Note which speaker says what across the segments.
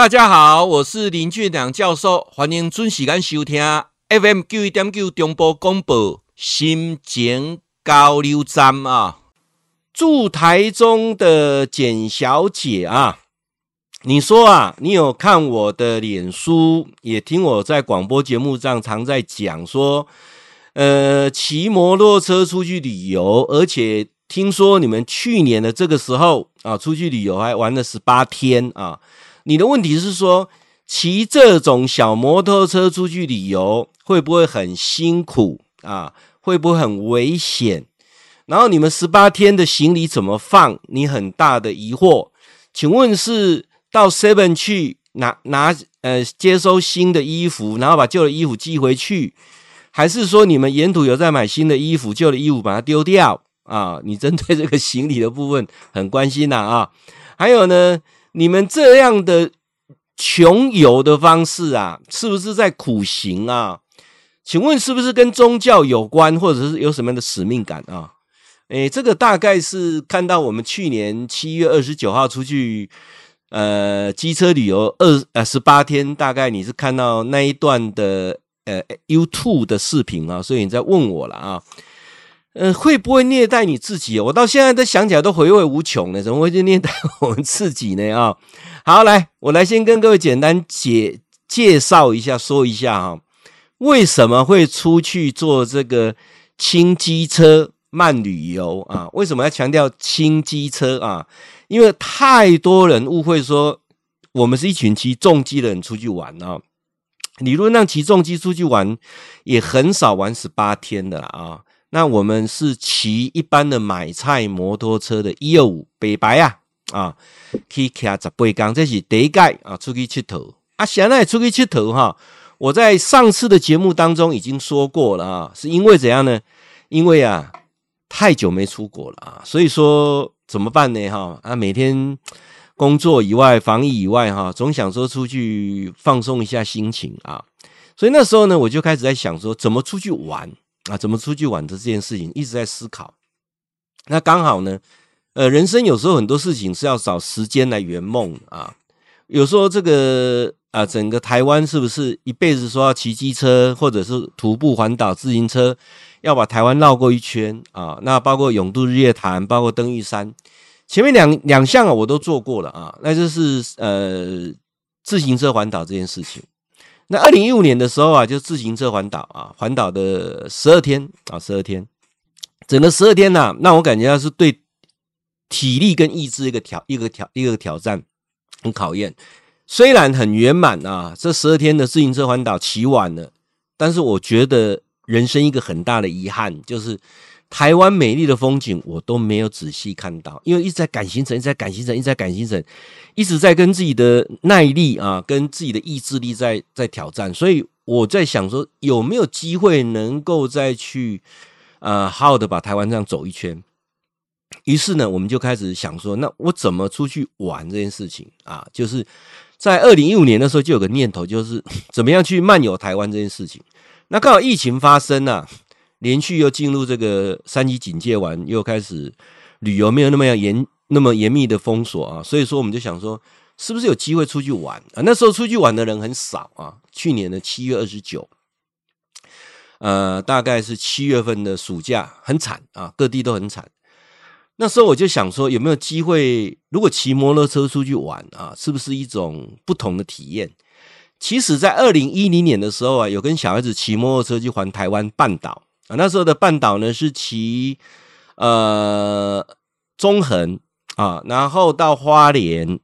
Speaker 1: 大家好，我是林俊良教授，欢迎准时间收听 FM 九一点九中波广播心情交流站啊。住台中的简小姐啊，你说啊，你有看我的脸书，也听我在广播节目上常在讲说，呃，骑摩托车出去旅游，而且听说你们去年的这个时候啊，出去旅游还玩了十八天啊。你的问题是说，骑这种小摩托车出去旅游会不会很辛苦啊？会不会很危险？然后你们十八天的行李怎么放？你很大的疑惑。请问是到 Seven 去拿拿呃接收新的衣服，然后把旧的衣服寄回去，还是说你们沿途有在买新的衣服，旧的衣服把它丢掉啊？你针对这个行李的部分很关心呐啊，啊？还有呢？你们这样的穷游的方式啊，是不是在苦行啊？请问是不是跟宗教有关，或者是有什么样的使命感啊？诶，这个大概是看到我们去年七月二十九号出去呃机车旅游二呃十八天，大概你是看到那一段的呃 YouTube 的视频啊，所以你在问我了啊。呃，会不会虐待你自己？我到现在都想起来都回味无穷呢。怎么会去虐待 我们自己呢？啊，好，来，我来先跟各位简单介介绍一下，说一下哈，为什么会出去做这个轻机车慢旅游啊？为什么要强调轻机车啊？因为太多人误会说我们是一群骑重机的人出去玩啊。理论上骑重机出去玩也很少玩十八天的啊。那我们是骑一般的买菜摩托车的一二五北白啊啊，去骑十八缸，这是第一届啊，出去佚佗啊，现在出去佚佗哈。我在上次的节目当中已经说过了啊，是因为怎样呢？因为啊，太久没出国了啊，所以说怎么办呢？哈啊，每天工作以外、防疫以外哈，总想说出去放松一下心情啊，所以那时候呢，我就开始在想说，怎么出去玩。啊，怎么出去玩的这件事情一直在思考。那刚好呢，呃，人生有时候很多事情是要找时间来圆梦啊。有时候这个啊，整个台湾是不是一辈子说要骑机车，或者是徒步环岛自行车，要把台湾绕过一圈啊？那包括永渡日月潭，包括登玉山，前面两两项啊，我都做过了啊。那就是呃，自行车环岛这件事情。那二零一五年的时候啊，就自行车环岛啊，环岛的十二天啊，十二天，整个十二天呐，那我感觉到是对体力跟意志一个挑一个挑一个挑战，很考验。虽然很圆满啊，这十二天的自行车环岛骑完了，但是我觉得人生一个很大的遗憾就是。台湾美丽的风景我都没有仔细看到，因为一直在赶行程，一直在赶行程，一直在赶行程，一直在跟自己的耐力啊，跟自己的意志力在在挑战。所以我在想说，有没有机会能够再去呃好好的把台湾这样走一圈？于是呢，我们就开始想说，那我怎么出去玩这件事情啊？就是在二零一五年的时候就有个念头，就是怎么样去漫游台湾这件事情。那刚好疫情发生啊。连续又进入这个三级警戒完，又开始旅游没有那么严那么严密的封锁啊，所以说我们就想说，是不是有机会出去玩啊？那时候出去玩的人很少啊。去年的七月二十九，呃，大概是七月份的暑假，很惨啊，各地都很惨。那时候我就想说，有没有机会，如果骑摩托车出去玩啊，是不是一种不同的体验？其实，在二零一零年的时候啊，有跟小孩子骑摩托车去环台湾半岛。啊，那时候的半岛呢是骑呃中横啊，然后到花莲，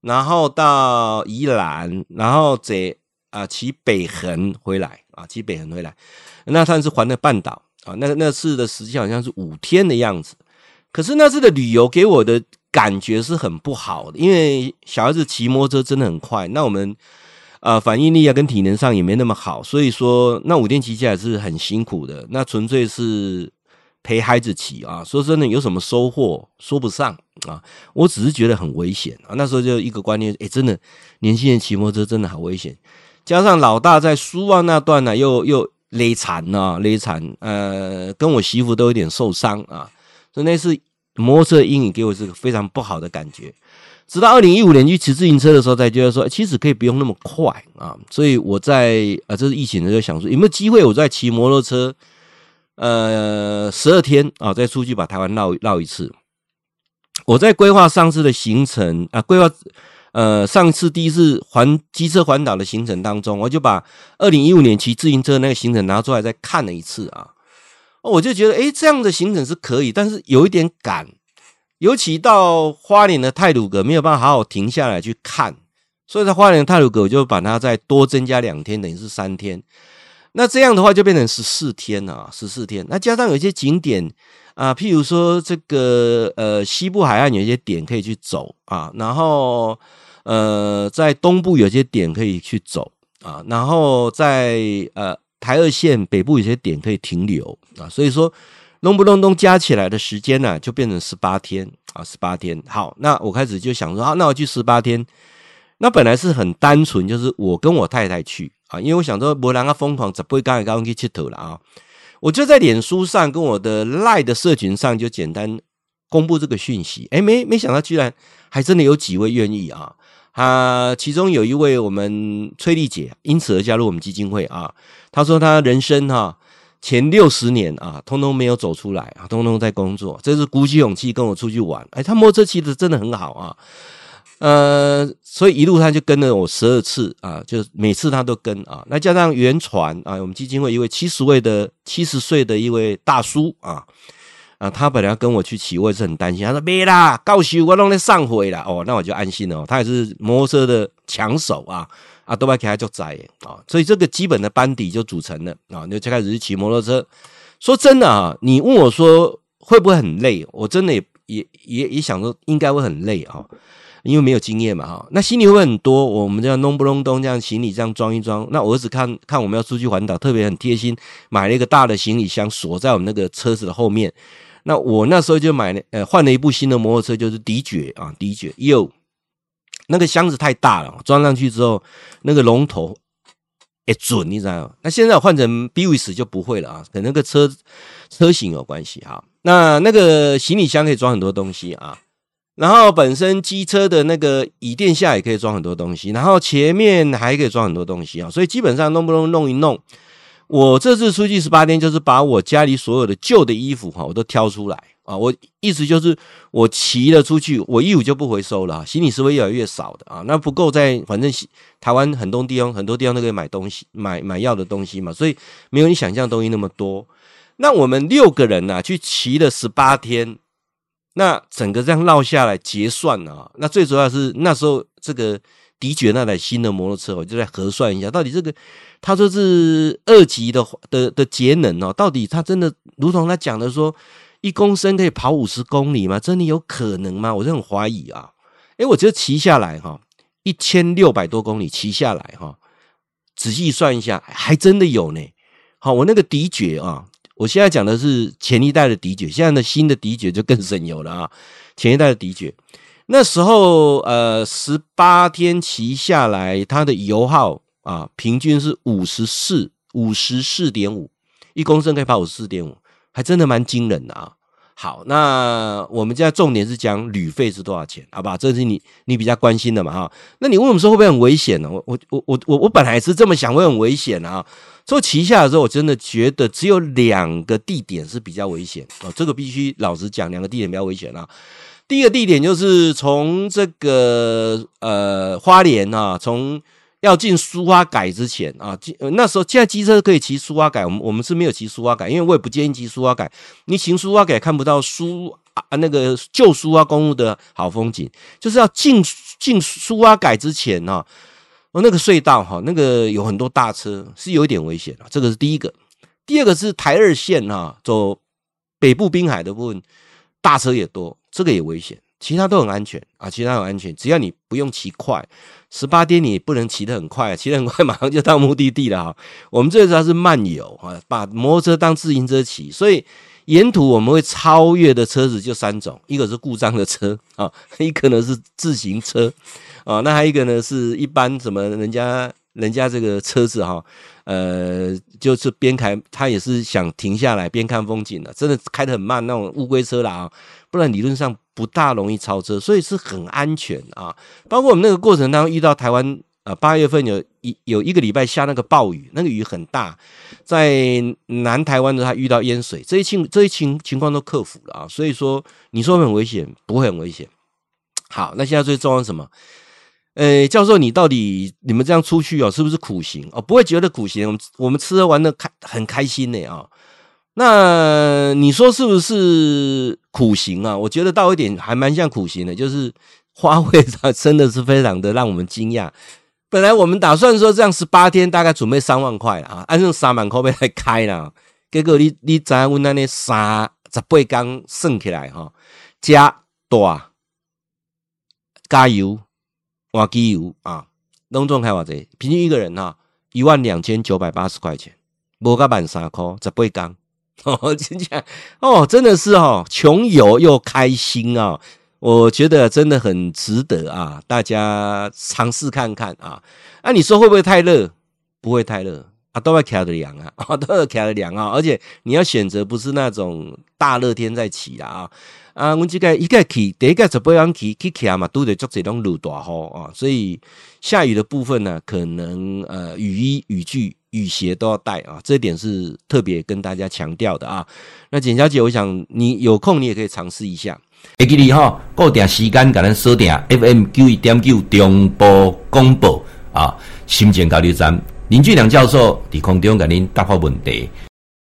Speaker 1: 然后到宜兰，然后再啊骑北横回来啊，骑北横回来，那算是环了半岛啊。那那次的时间好像是五天的样子，可是那次的旅游给我的感觉是很不好的，因为小孩子骑摩托车真的很快，那我们。啊，反应力啊，跟体能上也没那么好，所以说那五天骑起来是很辛苦的。那纯粹是陪孩子骑啊，说真的，有什么收获说不上啊。我只是觉得很危险啊。那时候就一个观念，哎，真的年轻人骑摩托车真的好危险。加上老大在苏澳那段呢、又又勒残啊，勒残，呃，跟我媳妇都有点受伤啊。所以那次摩托车阴影给我是个非常不好的感觉。直到二零一五年去骑自行车的时候，才觉得说，其实可以不用那么快啊。所以我在啊，这是疫情的时候想说，有没有机会我再骑摩托车，呃，十二天啊，再出去把台湾绕绕一次。我在规划上次的行程啊，规划呃上次第一次环机车环岛的行程当中，我就把二零一五年骑自行车那个行程拿出来再看了一次啊。我就觉得，诶，这样的行程是可以，但是有一点赶，尤其到花莲的太鲁阁没有办法好好停下来去看，所以在花莲的太鲁阁我就把它再多增加两天，等于是三天。那这样的话就变成十四天了啊，十四天。那加上有一些景点啊，譬如说这个呃西部海岸有一些点可以去走啊，然后呃在东部有些点可以去走啊，然后在呃。台二线北部有些点可以停留啊，所以说隆不隆咚加起来的时间呢，就变成十八天啊，十八天。好，那我开始就想说，好，那我去十八天。那本来是很单纯，就是我跟我太太去啊，因为我想说，不然啊疯狂，怎不会刚才刚刚去铁头了啊？我就在脸书上跟我的赖的社群上就简单公布这个讯息，诶，没没想到居然还真的有几位愿意啊。啊，其中有一位我们崔丽姐，因此而加入我们基金会啊。她说她人生哈、啊、前六十年啊，通通没有走出来啊，通通在工作，这是鼓起勇气跟我出去玩。哎，他摩托车骑的真的很好啊，呃，所以一路他就跟了我十二次啊，就每次他都跟啊。那加上原传啊，我们基金会一位七十位的七十岁的一位大叔啊。啊，他本来要跟我去骑，我也是很担心。他说：“别啦，告诉我弄来上回了哦，那我就安心了。”他也是摩托车的抢手啊，啊，都把给他就宰啊，所以这个基本的班底就组成了啊。你就开始去骑摩托车。说真的啊，你问我说会不会很累？我真的也也也也想说应该会很累啊，因为没有经验嘛哈。那行李会很多，我们这样弄不隆咚这样行李这样装一装。那我儿子看看我们要出去环岛，特别很贴心，买了一个大的行李箱锁在我们那个车子的后面。那我那时候就买了，呃，换了一部新的摩托车，就是迪爵啊，迪爵。哟，那个箱子太大了，装上去之后，那个龙头也准，你知道吗？那现在换成 BWS 就不会了啊，跟那个车车型有关系哈。那那个行李箱可以装很多东西啊，然后本身机车的那个椅垫下也可以装很多东西，然后前面还可以装很多东西啊，所以基本上弄不弄弄一弄。我这次出去十八天，就是把我家里所有的旧的衣服哈，我都挑出来啊。我意思就是，我骑了出去，我衣服就不回收了，行李是会越来越少的啊。那不够在，反正台湾很多地方，很多地方都可以买东西，买买药的东西嘛，所以没有你想象东西那么多。那我们六个人呐，去骑了十八天，那整个这样绕下来结算啊，那最主要是那时候这个。迪爵那台新的摩托车，我就在核算一下，到底这个他说是二级的的的节能哦，到底他真的如同他讲的说，一公升可以跑五十公里吗？真的有可能吗？我就很怀疑啊。诶，我觉得骑下来哈，一千六百多公里骑下来哈，仔细算一下，还真的有呢。好，我那个迪爵啊，我现在讲的是前一代的迪爵，现在的新的迪爵就更省油了啊，前一代的迪爵。那时候，呃，十八天骑下来，它的油耗啊，平均是五十四，五十四点五，一公升可以跑五十四点五，还真的蛮惊人的啊。好，那我们现在重点是讲旅费是多少钱，好吧？这是你你比较关心的嘛，哈。那你问我们说会不会很危险呢？我我我我我本来是这么想，会很危险啊。所以骑下的时候，我真的觉得只有两个地点是比较危险啊。这个必须老实讲，两个地点比较危险啊。第一个地点就是从这个呃花莲啊，从要进苏花改之前啊，那时候现在机车可以骑苏花改，我们我们是没有骑苏花改，因为我也不建议骑苏花改。你骑苏花改看不到苏啊那个旧苏花公路的好风景，就是要进进苏花改之前呢，哦那个隧道哈，那个有很多大车，是有一点危险啊。这个是第一个，第二个是台二线哈，走北部滨海的部分，大车也多。这个也危险，其他都很安全啊，其他很安全，只要你不用骑快，十八天你不能骑得很快，骑得很快马上就到目的地了哈。我们这主要是慢游啊，把摩托车当自行车骑，所以沿途我们会超越的车子就三种，一个是故障的车啊，一个呢是自行车啊，那还有一个呢是一般什么人家人家这个车子哈，呃，就是边开，他也是想停下来边看风景的，真的开得很慢那种乌龟车啦啊，不然理论上不大容易超车，所以是很安全啊。包括我们那个过程当中遇到台湾。呃，八月份有一有一个礼拜下那个暴雨，那个雨很大，在南台湾的他遇到淹水，这些情这些情情况都克服了啊，所以说你说很危险，不会很危险。好，那现在最重要什么？呃，教授，你到底你们这样出去哦，是不是苦行哦？不会觉得苦行，我们我们吃喝玩乐开很开心呢啊。那你说是不是苦行啊？我觉得到一点还蛮像苦行的，就是花费上真的是非常的让我们惊讶。本来我们打算说这样十八天大概准备三万块啊，按照三万块来开啦。结果你你知影阮那里三十八天算起来哈，加大加油换机油啊，拢总开偌济，平均一个人哈一万两千九百八十块钱，无甲万三块十八天 哦，真的哦，真的是哦，穷游又开心啊。我觉得真的很值得啊，大家尝试看看啊。那、啊、你说会不会太热？不会太热啊，都要开着凉啊，都要开着凉啊。而且你要选择不是那种大热天再骑啦啊。啊，我这个一个去，第一个十八天去，去骑嘛，都得做这种路大雨啊。所以下雨的部分呢，可能呃雨衣、雨具、雨鞋都要带啊。这点是特别跟大家强调的啊。那简小姐，我想你有空你也可以尝试一下。会记你哈，固定时间，甲咱锁定 FM 九一点九中波广播啊，心情交流站林俊良教授伫空中甲您答复问题。